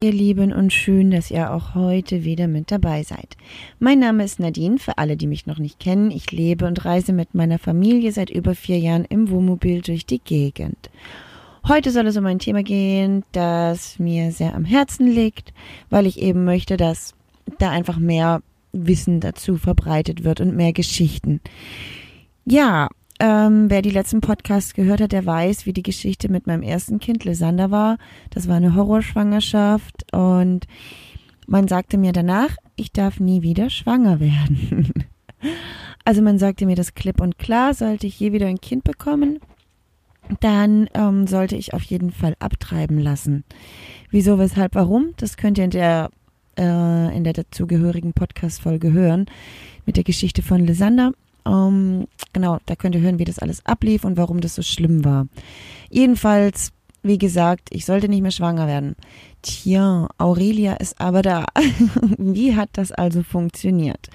Ihr Lieben und schön, dass ihr auch heute wieder mit dabei seid. Mein Name ist Nadine, für alle, die mich noch nicht kennen. Ich lebe und reise mit meiner Familie seit über vier Jahren im Wohnmobil durch die Gegend. Heute soll es um ein Thema gehen, das mir sehr am Herzen liegt, weil ich eben möchte, dass da einfach mehr Wissen dazu verbreitet wird und mehr Geschichten. Ja, ähm, wer die letzten Podcasts gehört hat, der weiß, wie die Geschichte mit meinem ersten Kind, Lysander, war. Das war eine Horrorschwangerschaft und man sagte mir danach, ich darf nie wieder schwanger werden. also man sagte mir das klipp und klar, sollte ich je wieder ein Kind bekommen, dann ähm, sollte ich auf jeden Fall abtreiben lassen. Wieso, weshalb, warum? Das könnt ihr in der äh, in der dazugehörigen Podcast-Folge hören mit der Geschichte von Lysander. Ähm, genau, da könnt ihr hören, wie das alles ablief und warum das so schlimm war. Jedenfalls, wie gesagt, ich sollte nicht mehr schwanger werden. Tja, Aurelia ist aber da. wie hat das also funktioniert?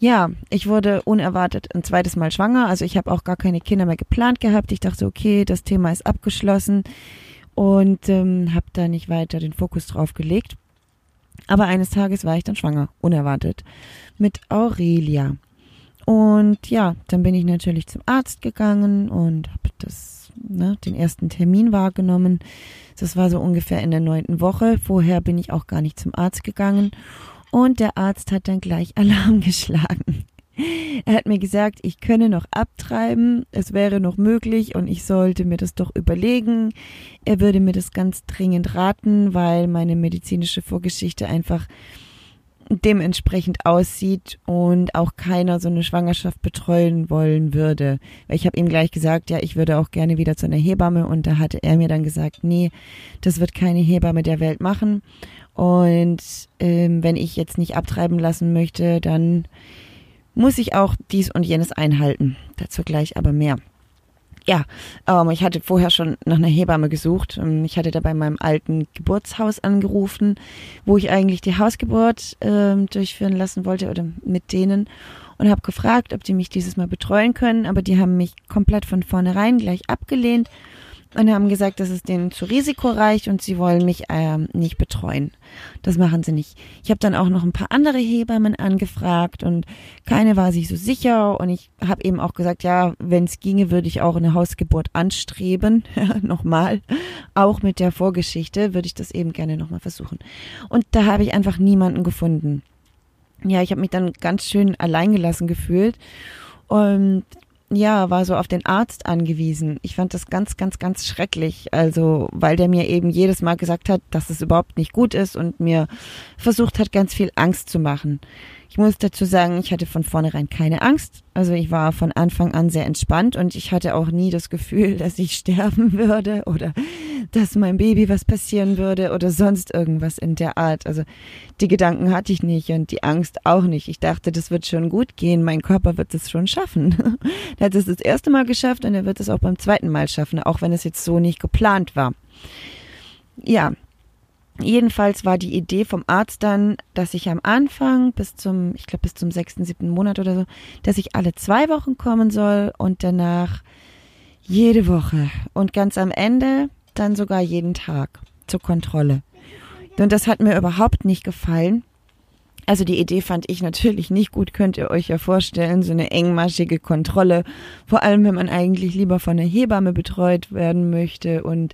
Ja, ich wurde unerwartet ein zweites Mal schwanger. Also ich habe auch gar keine Kinder mehr geplant gehabt. Ich dachte, okay, das Thema ist abgeschlossen und ähm, habe da nicht weiter den Fokus drauf gelegt. Aber eines Tages war ich dann schwanger, unerwartet, mit Aurelia. Und ja, dann bin ich natürlich zum Arzt gegangen und habe das, ne, den ersten Termin wahrgenommen. Das war so ungefähr in der neunten Woche. Vorher bin ich auch gar nicht zum Arzt gegangen. Und der Arzt hat dann gleich Alarm geschlagen. Er hat mir gesagt, ich könne noch abtreiben, es wäre noch möglich und ich sollte mir das doch überlegen. Er würde mir das ganz dringend raten, weil meine medizinische Vorgeschichte einfach dementsprechend aussieht und auch keiner so eine Schwangerschaft betreuen wollen würde. Ich habe ihm gleich gesagt, ja, ich würde auch gerne wieder zu einer Hebamme und da hatte er mir dann gesagt, nee, das wird keine Hebamme der Welt machen. Und ähm, wenn ich jetzt nicht abtreiben lassen möchte, dann muss ich auch dies und jenes einhalten. Dazu gleich aber mehr ja, ähm, ich hatte vorher schon nach einer Hebamme gesucht. Ähm, ich hatte da bei meinem alten Geburtshaus angerufen, wo ich eigentlich die Hausgeburt ähm, durchführen lassen wollte oder mit denen und habe gefragt, ob die mich dieses Mal betreuen können, aber die haben mich komplett von vornherein gleich abgelehnt und haben gesagt, das ist denen zu risikoreich und sie wollen mich ähm, nicht betreuen. Das machen sie nicht. Ich habe dann auch noch ein paar andere Hebammen angefragt und keine war sich so sicher und ich habe eben auch gesagt, ja, wenn es ginge, würde ich auch eine Hausgeburt anstreben. nochmal, auch mit der Vorgeschichte würde ich das eben gerne nochmal versuchen. Und da habe ich einfach niemanden gefunden. Ja, ich habe mich dann ganz schön alleingelassen gefühlt und ja, war so auf den Arzt angewiesen. Ich fand das ganz, ganz, ganz schrecklich. Also, weil der mir eben jedes Mal gesagt hat, dass es überhaupt nicht gut ist und mir versucht hat, ganz viel Angst zu machen. Ich muss dazu sagen, ich hatte von vornherein keine Angst. Also ich war von Anfang an sehr entspannt und ich hatte auch nie das Gefühl, dass ich sterben würde oder dass meinem Baby was passieren würde oder sonst irgendwas in der Art. Also die Gedanken hatte ich nicht und die Angst auch nicht. Ich dachte, das wird schon gut gehen, mein Körper wird es schon schaffen. er hat es das erste Mal geschafft und er wird es auch beim zweiten Mal schaffen, auch wenn es jetzt so nicht geplant war. Ja, Jedenfalls war die Idee vom Arzt dann, dass ich am Anfang bis zum, ich glaube bis zum sechsten, siebten Monat oder so, dass ich alle zwei Wochen kommen soll und danach jede Woche und ganz am Ende dann sogar jeden Tag zur Kontrolle. Und das hat mir überhaupt nicht gefallen. Also die Idee fand ich natürlich nicht gut, könnt ihr euch ja vorstellen, so eine engmaschige Kontrolle, vor allem wenn man eigentlich lieber von einer Hebamme betreut werden möchte und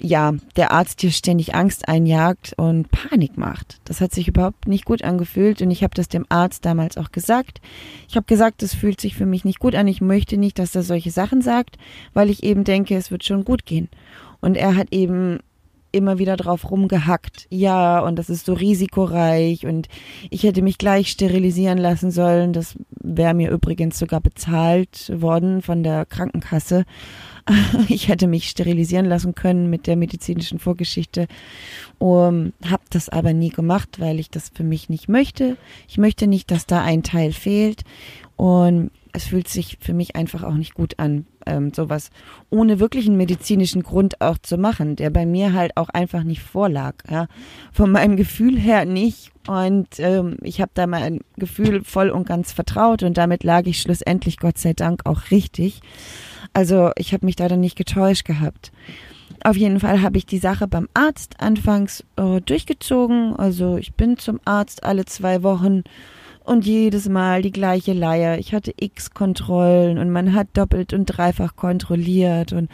ja, der Arzt dir ständig Angst einjagt und Panik macht. Das hat sich überhaupt nicht gut angefühlt und ich habe das dem Arzt damals auch gesagt. Ich habe gesagt, das fühlt sich für mich nicht gut an. Ich möchte nicht, dass er solche Sachen sagt, weil ich eben denke, es wird schon gut gehen. Und er hat eben immer wieder drauf rumgehackt. Ja, und das ist so risikoreich und ich hätte mich gleich sterilisieren lassen sollen. Das wäre mir übrigens sogar bezahlt worden von der Krankenkasse. Ich hätte mich sterilisieren lassen können mit der medizinischen Vorgeschichte. Um, habe das aber nie gemacht, weil ich das für mich nicht möchte. Ich möchte nicht, dass da ein Teil fehlt. Und es fühlt sich für mich einfach auch nicht gut an, ähm, sowas ohne wirklichen medizinischen Grund auch zu machen, der bei mir halt auch einfach nicht vorlag. Ja. Von meinem Gefühl her nicht. Und ähm, ich habe da mein Gefühl voll und ganz vertraut und damit lag ich schlussendlich, Gott sei Dank, auch richtig. Also ich habe mich da dann nicht getäuscht gehabt. Auf jeden Fall habe ich die Sache beim Arzt anfangs äh, durchgezogen. Also ich bin zum Arzt alle zwei Wochen und jedes Mal die gleiche Leier. Ich hatte x Kontrollen und man hat doppelt und dreifach kontrolliert und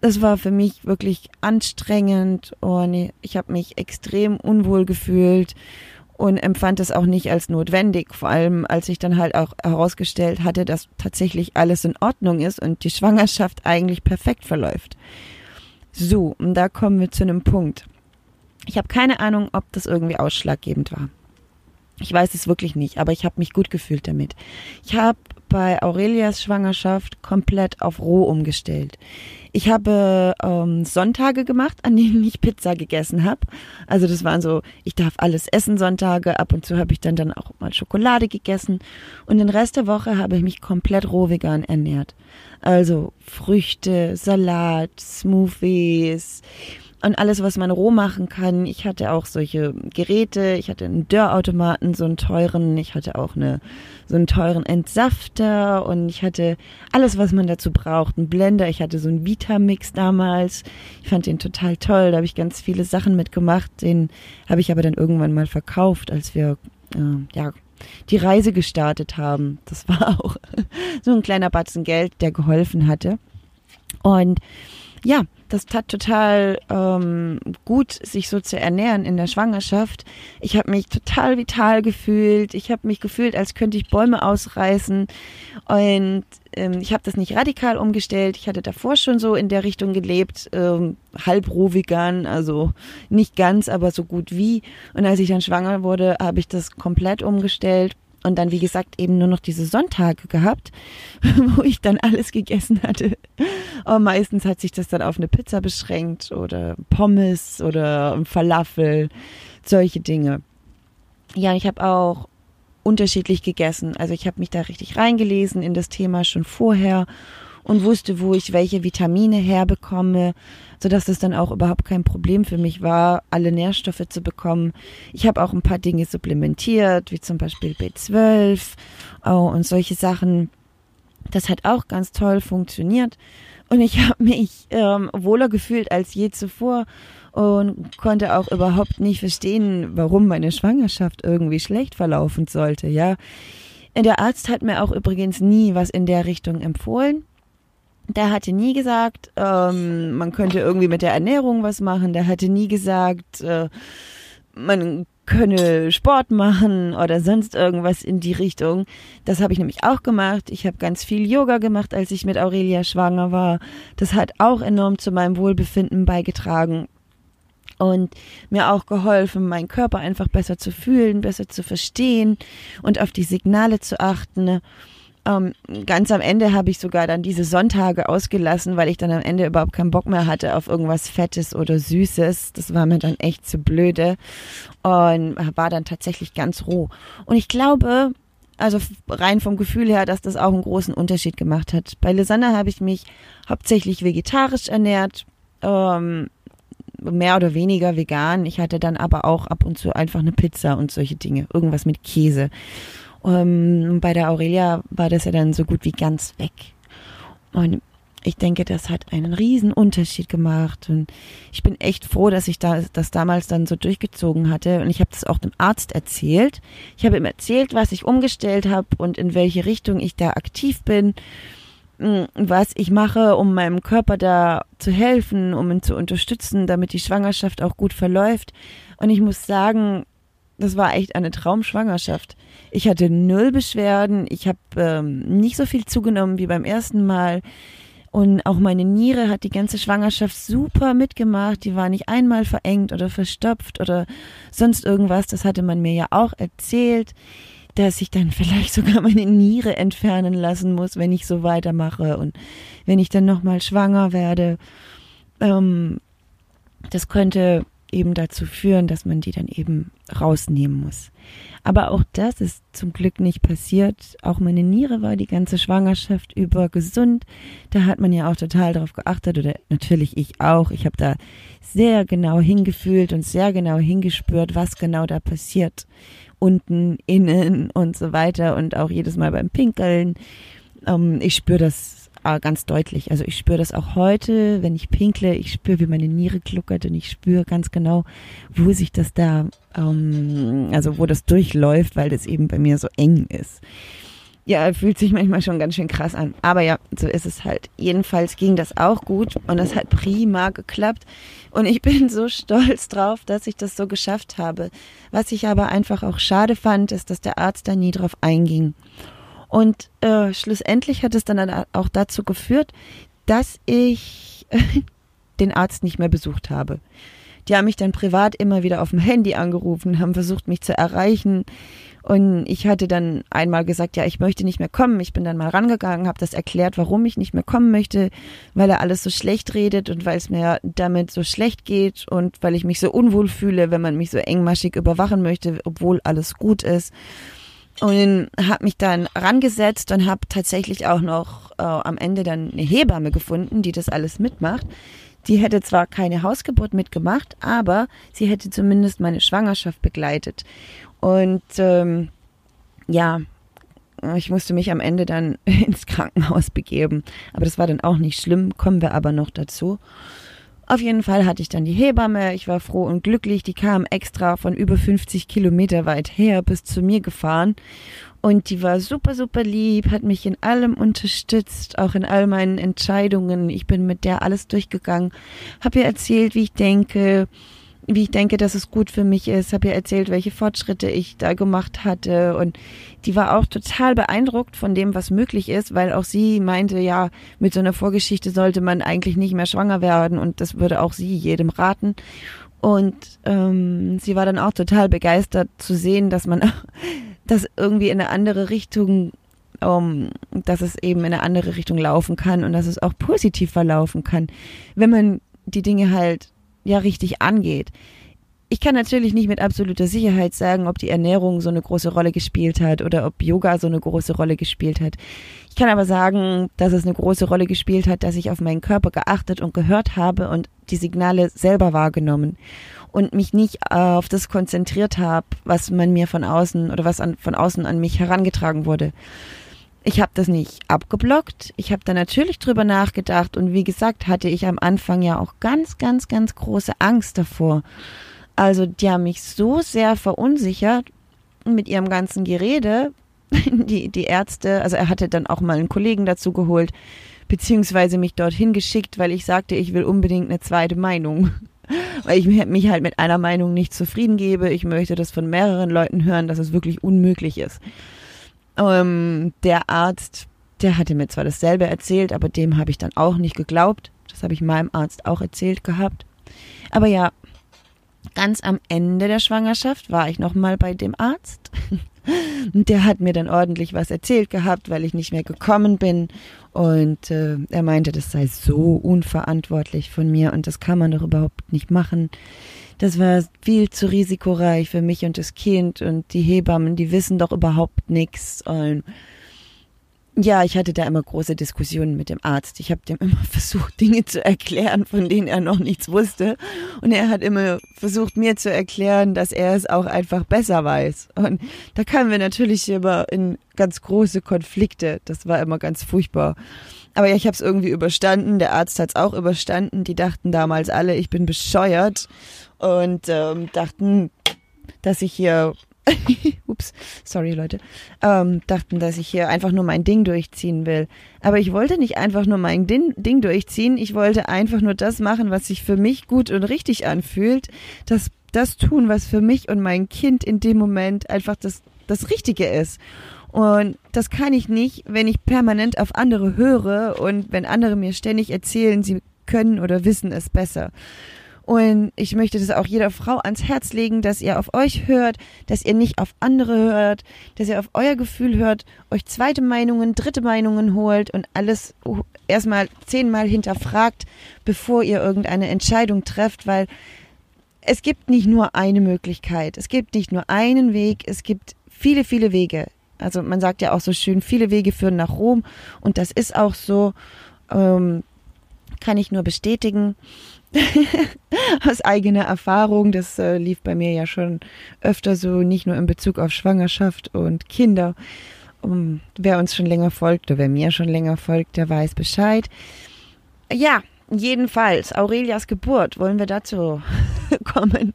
es war für mich wirklich anstrengend und ich habe mich extrem unwohl gefühlt und empfand es auch nicht als notwendig, vor allem als ich dann halt auch herausgestellt hatte, dass tatsächlich alles in Ordnung ist und die Schwangerschaft eigentlich perfekt verläuft. So, und da kommen wir zu einem Punkt. Ich habe keine Ahnung, ob das irgendwie ausschlaggebend war. Ich weiß es wirklich nicht, aber ich habe mich gut gefühlt damit. Ich habe bei Aurelias Schwangerschaft komplett auf roh umgestellt. Ich habe ähm, Sonntage gemacht, an denen ich Pizza gegessen habe. Also das waren so, ich darf alles essen Sonntage. Ab und zu habe ich dann dann auch mal Schokolade gegessen. Und den Rest der Woche habe ich mich komplett roh vegan ernährt. Also Früchte, Salat, Smoothies, und alles, was man roh machen kann. Ich hatte auch solche Geräte, ich hatte einen Dörrautomaten, so einen teuren, ich hatte auch eine, so einen teuren Entsafter und ich hatte alles, was man dazu braucht. Ein Blender, ich hatte so einen Vitamix damals. Ich fand den total toll, da habe ich ganz viele Sachen mitgemacht. Den habe ich aber dann irgendwann mal verkauft, als wir, äh, ja, die Reise gestartet haben. Das war auch so ein kleiner Batzen Geld, der geholfen hatte. Und ja, das tat total ähm, gut, sich so zu ernähren in der Schwangerschaft. Ich habe mich total vital gefühlt. Ich habe mich gefühlt, als könnte ich Bäume ausreißen. Und ähm, ich habe das nicht radikal umgestellt. Ich hatte davor schon so in der Richtung gelebt, ähm, halb roh vegan, also nicht ganz, aber so gut wie. Und als ich dann schwanger wurde, habe ich das komplett umgestellt und dann, wie gesagt, eben nur noch diese Sonntage gehabt, wo ich dann alles gegessen hatte. Aber meistens hat sich das dann auf eine Pizza beschränkt oder Pommes oder Falafel, solche Dinge. Ja, ich habe auch unterschiedlich gegessen. Also ich habe mich da richtig reingelesen in das Thema schon vorher und wusste, wo ich welche Vitamine herbekomme, sodass es dann auch überhaupt kein Problem für mich war, alle Nährstoffe zu bekommen. Ich habe auch ein paar Dinge supplementiert, wie zum Beispiel B12 oh, und solche Sachen. Das hat auch ganz toll funktioniert und ich habe mich ähm, wohler gefühlt als je zuvor und konnte auch überhaupt nicht verstehen, warum meine Schwangerschaft irgendwie schlecht verlaufen sollte. Ja, der Arzt hat mir auch übrigens nie was in der Richtung empfohlen der hatte nie gesagt, ähm, man könnte irgendwie mit der Ernährung was machen. Der hatte nie gesagt, äh, man könne Sport machen oder sonst irgendwas in die Richtung. Das habe ich nämlich auch gemacht. Ich habe ganz viel Yoga gemacht, als ich mit Aurelia schwanger war. Das hat auch enorm zu meinem Wohlbefinden beigetragen und mir auch geholfen, meinen Körper einfach besser zu fühlen, besser zu verstehen und auf die Signale zu achten. Ähm, ganz am Ende habe ich sogar dann diese Sonntage ausgelassen, weil ich dann am Ende überhaupt keinen Bock mehr hatte auf irgendwas Fettes oder Süßes. Das war mir dann echt zu blöde und war dann tatsächlich ganz roh. Und ich glaube, also rein vom Gefühl her, dass das auch einen großen Unterschied gemacht hat. Bei Lisanne habe ich mich hauptsächlich vegetarisch ernährt, ähm, mehr oder weniger vegan. Ich hatte dann aber auch ab und zu einfach eine Pizza und solche Dinge, irgendwas mit Käse. Ähm, bei der Aurelia war das ja dann so gut wie ganz weg. Und ich denke, das hat einen riesen Unterschied gemacht und ich bin echt froh, dass ich da, das damals dann so durchgezogen hatte und ich habe das auch dem Arzt erzählt. Ich habe ihm erzählt, was ich umgestellt habe und in welche Richtung ich da aktiv bin, mm, was ich mache, um meinem Körper da zu helfen, um ihn zu unterstützen, damit die Schwangerschaft auch gut verläuft. Und ich muss sagen, das war echt eine Traumschwangerschaft. Ich hatte null Beschwerden. Ich habe ähm, nicht so viel zugenommen wie beim ersten Mal. Und auch meine Niere hat die ganze Schwangerschaft super mitgemacht. Die war nicht einmal verengt oder verstopft oder sonst irgendwas. Das hatte man mir ja auch erzählt, dass ich dann vielleicht sogar meine Niere entfernen lassen muss, wenn ich so weitermache und wenn ich dann nochmal schwanger werde. Ähm, das könnte eben dazu führen, dass man die dann eben rausnehmen muss. Aber auch das ist zum Glück nicht passiert. Auch meine Niere war die ganze Schwangerschaft über gesund. Da hat man ja auch total darauf geachtet oder natürlich ich auch. Ich habe da sehr genau hingefühlt und sehr genau hingespürt, was genau da passiert. Unten, innen und so weiter und auch jedes Mal beim Pinkeln. Ähm, ich spüre das äh, ganz deutlich. Also ich spüre das auch heute, wenn ich pinkle, ich spüre, wie meine Niere gluckert und ich spüre ganz genau, wo sich das da, ähm, also wo das durchläuft, weil das eben bei mir so eng ist. Ja, fühlt sich manchmal schon ganz schön krass an. Aber ja, so ist es halt. Jedenfalls ging das auch gut und das hat prima geklappt. Und ich bin so stolz drauf, dass ich das so geschafft habe. Was ich aber einfach auch schade fand, ist, dass der Arzt da nie drauf einging. Und äh, schlussendlich hat es dann auch dazu geführt, dass ich den Arzt nicht mehr besucht habe. Die haben mich dann privat immer wieder auf dem Handy angerufen, haben versucht, mich zu erreichen. Und ich hatte dann einmal gesagt, ja, ich möchte nicht mehr kommen. Ich bin dann mal rangegangen, habe das erklärt, warum ich nicht mehr kommen möchte, weil er alles so schlecht redet und weil es mir damit so schlecht geht und weil ich mich so unwohl fühle, wenn man mich so engmaschig überwachen möchte, obwohl alles gut ist und habe mich dann rangesetzt und habe tatsächlich auch noch äh, am Ende dann eine Hebamme gefunden, die das alles mitmacht. Die hätte zwar keine Hausgeburt mitgemacht, aber sie hätte zumindest meine Schwangerschaft begleitet. Und ähm, ja, ich musste mich am Ende dann ins Krankenhaus begeben. Aber das war dann auch nicht schlimm, kommen wir aber noch dazu. Auf jeden Fall hatte ich dann die Hebamme. Ich war froh und glücklich. Die kam extra von über 50 Kilometer weit her bis zu mir gefahren. Und die war super, super lieb, hat mich in allem unterstützt, auch in all meinen Entscheidungen. Ich bin mit der alles durchgegangen, habe ihr erzählt, wie ich denke, wie ich denke, dass es gut für mich ist, habe ihr erzählt, welche Fortschritte ich da gemacht hatte. Und die war auch total beeindruckt von dem, was möglich ist, weil auch sie meinte, ja, mit so einer Vorgeschichte sollte man eigentlich nicht mehr schwanger werden. Und das würde auch sie jedem raten. Und ähm, sie war dann auch total begeistert zu sehen, dass man das irgendwie in eine andere Richtung, um, dass es eben in eine andere Richtung laufen kann und dass es auch positiv verlaufen kann, wenn man die Dinge halt ja richtig angeht. Ich kann natürlich nicht mit absoluter Sicherheit sagen, ob die Ernährung so eine große Rolle gespielt hat oder ob Yoga so eine große Rolle gespielt hat. Ich kann aber sagen, dass es eine große Rolle gespielt hat, dass ich auf meinen Körper geachtet und gehört habe und die Signale selber wahrgenommen und mich nicht auf das konzentriert habe, was man mir von außen oder was an, von außen an mich herangetragen wurde ich habe das nicht abgeblockt. Ich habe da natürlich drüber nachgedacht und wie gesagt hatte ich am Anfang ja auch ganz, ganz, ganz große Angst davor. Also die haben mich so sehr verunsichert mit ihrem ganzen Gerede. Die, die Ärzte, also er hatte dann auch mal einen Kollegen dazu geholt, beziehungsweise mich dorthin geschickt, weil ich sagte, ich will unbedingt eine zweite Meinung. Weil ich mich halt mit einer Meinung nicht zufrieden gebe. Ich möchte das von mehreren Leuten hören, dass es wirklich unmöglich ist. Ähm, der Arzt, der hatte mir zwar dasselbe erzählt, aber dem habe ich dann auch nicht geglaubt. Das habe ich meinem Arzt auch erzählt gehabt. Aber ja, ganz am Ende der Schwangerschaft war ich nochmal bei dem Arzt. Und der hat mir dann ordentlich was erzählt gehabt, weil ich nicht mehr gekommen bin. Und äh, er meinte, das sei so unverantwortlich von mir und das kann man doch überhaupt nicht machen das war viel zu risikoreich für mich und das Kind und die Hebammen, die wissen doch überhaupt nichts. Und ja, ich hatte da immer große Diskussionen mit dem Arzt. Ich habe dem immer versucht, Dinge zu erklären, von denen er noch nichts wusste. Und er hat immer versucht, mir zu erklären, dass er es auch einfach besser weiß. Und da kamen wir natürlich immer in ganz große Konflikte. Das war immer ganz furchtbar. Aber ja, ich habe es irgendwie überstanden. Der Arzt hat es auch überstanden. Die dachten damals alle, ich bin bescheuert und ähm, dachten, dass ich hier, ups, sorry Leute, ähm, dachten, dass ich hier einfach nur mein Ding durchziehen will. Aber ich wollte nicht einfach nur mein Ding, Ding durchziehen, ich wollte einfach nur das machen, was sich für mich gut und richtig anfühlt, das, das tun, was für mich und mein Kind in dem Moment einfach das, das Richtige ist. Und das kann ich nicht, wenn ich permanent auf andere höre und wenn andere mir ständig erzählen, sie können oder wissen es besser. Und ich möchte das auch jeder Frau ans Herz legen, dass ihr auf euch hört, dass ihr nicht auf andere hört, dass ihr auf euer Gefühl hört, euch zweite Meinungen, dritte Meinungen holt und alles erstmal zehnmal hinterfragt, bevor ihr irgendeine Entscheidung trefft, weil es gibt nicht nur eine Möglichkeit, es gibt nicht nur einen Weg, es gibt viele, viele Wege. Also man sagt ja auch so schön, viele Wege führen nach Rom und das ist auch so, ähm, kann ich nur bestätigen. aus eigener Erfahrung. Das äh, lief bei mir ja schon öfter so, nicht nur in Bezug auf Schwangerschaft und Kinder. um, wer uns schon länger folgt oder wer mir schon länger folgt, der weiß Bescheid. Ja, jedenfalls, Aurelias Geburt, wollen wir dazu kommen.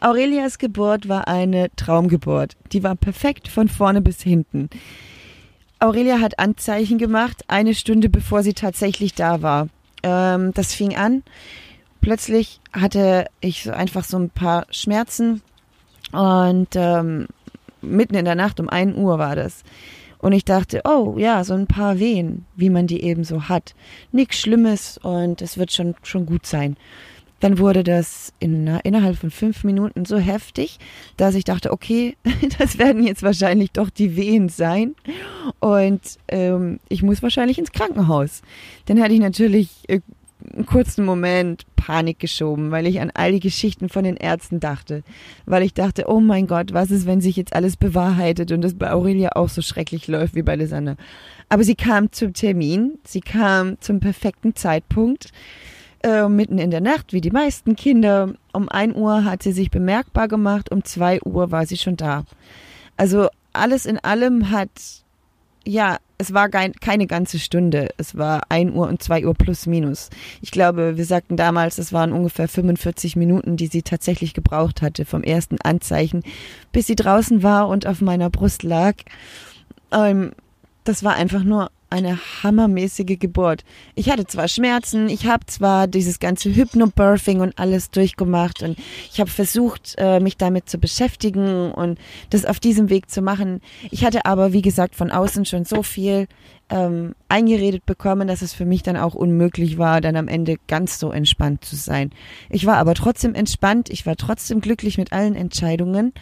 Aurelias Geburt war eine Traumgeburt. Die war perfekt von vorne bis hinten. Aurelia hat Anzeichen gemacht, eine Stunde bevor sie tatsächlich da war. Ähm, das fing an. Plötzlich hatte ich so einfach so ein paar Schmerzen und ähm, mitten in der Nacht um 1 Uhr war das. Und ich dachte, oh ja, so ein paar Wehen, wie man die eben so hat. Nichts Schlimmes und es wird schon, schon gut sein. Dann wurde das in, innerhalb von fünf Minuten so heftig, dass ich dachte, okay, das werden jetzt wahrscheinlich doch die Wehen sein. Und ähm, ich muss wahrscheinlich ins Krankenhaus. Dann hatte ich natürlich äh, einen kurzen Moment Panik geschoben, weil ich an all die Geschichten von den Ärzten dachte. Weil ich dachte, oh mein Gott, was ist, wenn sich jetzt alles bewahrheitet und es bei Aurelia auch so schrecklich läuft wie bei Lisanne. Aber sie kam zum Termin, sie kam zum perfekten Zeitpunkt, äh, mitten in der Nacht, wie die meisten Kinder. Um ein Uhr hat sie sich bemerkbar gemacht, um zwei Uhr war sie schon da. Also alles in allem hat ja, es war kein, keine ganze Stunde. Es war 1 Uhr und 2 Uhr plus minus. Ich glaube, wir sagten damals, es waren ungefähr 45 Minuten, die sie tatsächlich gebraucht hatte, vom ersten Anzeichen, bis sie draußen war und auf meiner Brust lag. Ähm, das war einfach nur eine hammermäßige Geburt. Ich hatte zwar Schmerzen, ich habe zwar dieses ganze Hypnobirthing und alles durchgemacht und ich habe versucht, äh, mich damit zu beschäftigen und das auf diesem Weg zu machen. Ich hatte aber, wie gesagt, von außen schon so viel ähm, eingeredet bekommen, dass es für mich dann auch unmöglich war, dann am Ende ganz so entspannt zu sein. Ich war aber trotzdem entspannt, ich war trotzdem glücklich mit allen Entscheidungen.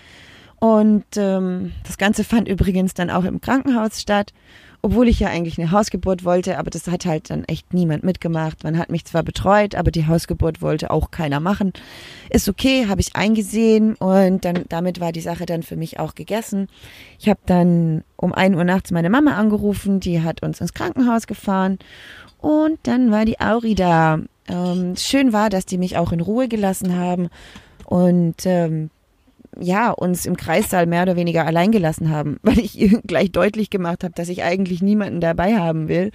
Und ähm, das Ganze fand übrigens dann auch im Krankenhaus statt obwohl ich ja eigentlich eine Hausgeburt wollte, aber das hat halt dann echt niemand mitgemacht. Man hat mich zwar betreut, aber die Hausgeburt wollte auch keiner machen. Ist okay, habe ich eingesehen und dann damit war die Sache dann für mich auch gegessen. Ich habe dann um ein Uhr nachts meine Mama angerufen, die hat uns ins Krankenhaus gefahren und dann war die Auri da. Ähm, schön war, dass die mich auch in Ruhe gelassen haben und ähm, ja, uns im Kreissaal mehr oder weniger allein gelassen haben, weil ich ihr gleich deutlich gemacht habe, dass ich eigentlich niemanden dabei haben will.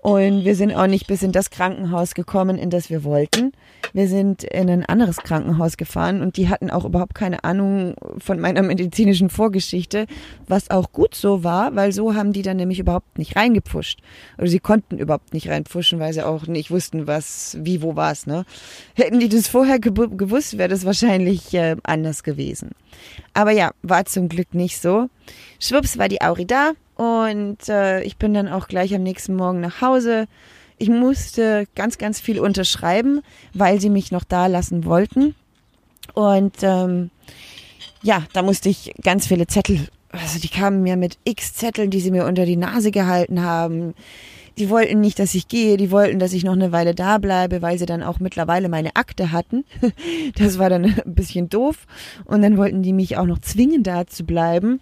Und wir sind auch nicht bis in das Krankenhaus gekommen, in das wir wollten. Wir sind in ein anderes Krankenhaus gefahren und die hatten auch überhaupt keine Ahnung von meiner medizinischen Vorgeschichte, was auch gut so war, weil so haben die dann nämlich überhaupt nicht reingepfuscht. Oder sie konnten überhaupt nicht reinpfuschen, weil sie auch nicht wussten, was, wie, wo war's, ne? Hätten die das vorher gewusst, wäre das wahrscheinlich äh, anders gewesen. Aber ja, war zum Glück nicht so. Schwupps war die Auri da und äh, ich bin dann auch gleich am nächsten Morgen nach Hause. Ich musste ganz, ganz viel unterschreiben, weil sie mich noch da lassen wollten. Und ähm, ja, da musste ich ganz viele Zettel, also die kamen mir mit x Zetteln, die sie mir unter die Nase gehalten haben. Die wollten nicht, dass ich gehe, die wollten, dass ich noch eine Weile da bleibe, weil sie dann auch mittlerweile meine Akte hatten. Das war dann ein bisschen doof. Und dann wollten die mich auch noch zwingen, da zu bleiben,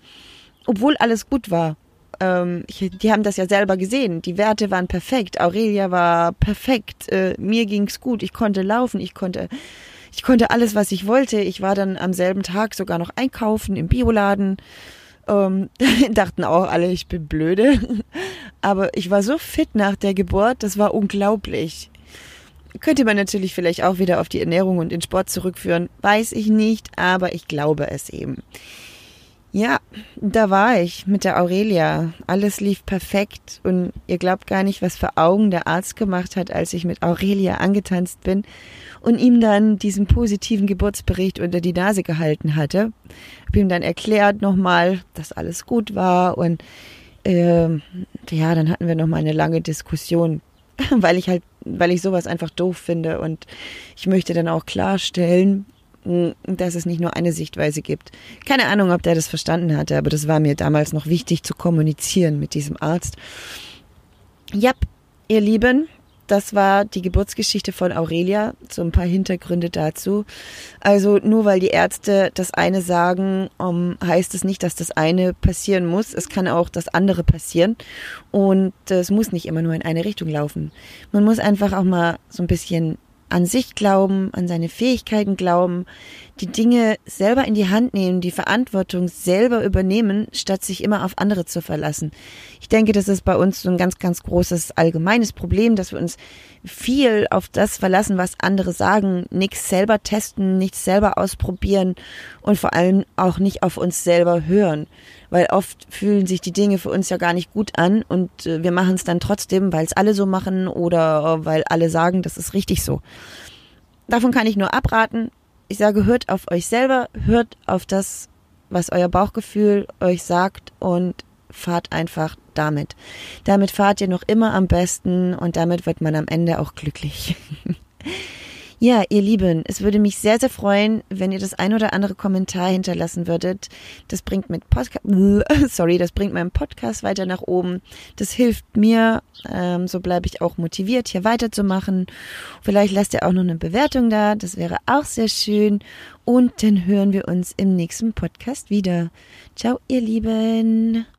obwohl alles gut war ähm, ich, die haben das ja selber gesehen. Die Werte waren perfekt. Aurelia war perfekt. Äh, mir ging's gut. Ich konnte laufen. Ich konnte, ich konnte alles, was ich wollte. Ich war dann am selben Tag sogar noch einkaufen im Bioladen. Ähm, dachten auch alle, ich bin blöde. Aber ich war so fit nach der Geburt. Das war unglaublich. Könnte man natürlich vielleicht auch wieder auf die Ernährung und den Sport zurückführen. Weiß ich nicht, aber ich glaube es eben. Ja, da war ich mit der Aurelia. Alles lief perfekt und ihr glaubt gar nicht, was für Augen der Arzt gemacht hat, als ich mit Aurelia angetanzt bin und ihm dann diesen positiven Geburtsbericht unter die Nase gehalten hatte. Hab ihm dann erklärt nochmal, dass alles gut war und äh, ja, dann hatten wir nochmal eine lange Diskussion, weil ich halt, weil ich sowas einfach doof finde und ich möchte dann auch klarstellen, dass es nicht nur eine Sichtweise gibt. Keine Ahnung, ob der das verstanden hatte, aber das war mir damals noch wichtig zu kommunizieren mit diesem Arzt. Ja, ihr Lieben, das war die Geburtsgeschichte von Aurelia. So ein paar Hintergründe dazu. Also nur weil die Ärzte das eine sagen, um, heißt es nicht, dass das eine passieren muss. Es kann auch das andere passieren. Und es muss nicht immer nur in eine Richtung laufen. Man muss einfach auch mal so ein bisschen an sich glauben, an seine Fähigkeiten glauben, die Dinge selber in die Hand nehmen, die Verantwortung selber übernehmen, statt sich immer auf andere zu verlassen. Ich denke, das ist bei uns so ein ganz, ganz großes allgemeines Problem, dass wir uns viel auf das verlassen, was andere sagen, nichts selber testen, nichts selber ausprobieren und vor allem auch nicht auf uns selber hören. Weil oft fühlen sich die Dinge für uns ja gar nicht gut an und äh, wir machen es dann trotzdem, weil es alle so machen oder weil alle sagen, das ist richtig so. Davon kann ich nur abraten. Ich sage, hört auf euch selber, hört auf das, was euer Bauchgefühl euch sagt und fahrt einfach damit. Damit fahrt ihr noch immer am besten und damit wird man am Ende auch glücklich. Ja, ihr Lieben, es würde mich sehr, sehr freuen, wenn ihr das ein oder andere Kommentar hinterlassen würdet. Das bringt mit Podcast, sorry, das bringt meinen Podcast weiter nach oben. Das hilft mir, ähm, so bleibe ich auch motiviert, hier weiterzumachen. Vielleicht lasst ihr auch noch eine Bewertung da, das wäre auch sehr schön. Und dann hören wir uns im nächsten Podcast wieder. Ciao, ihr Lieben.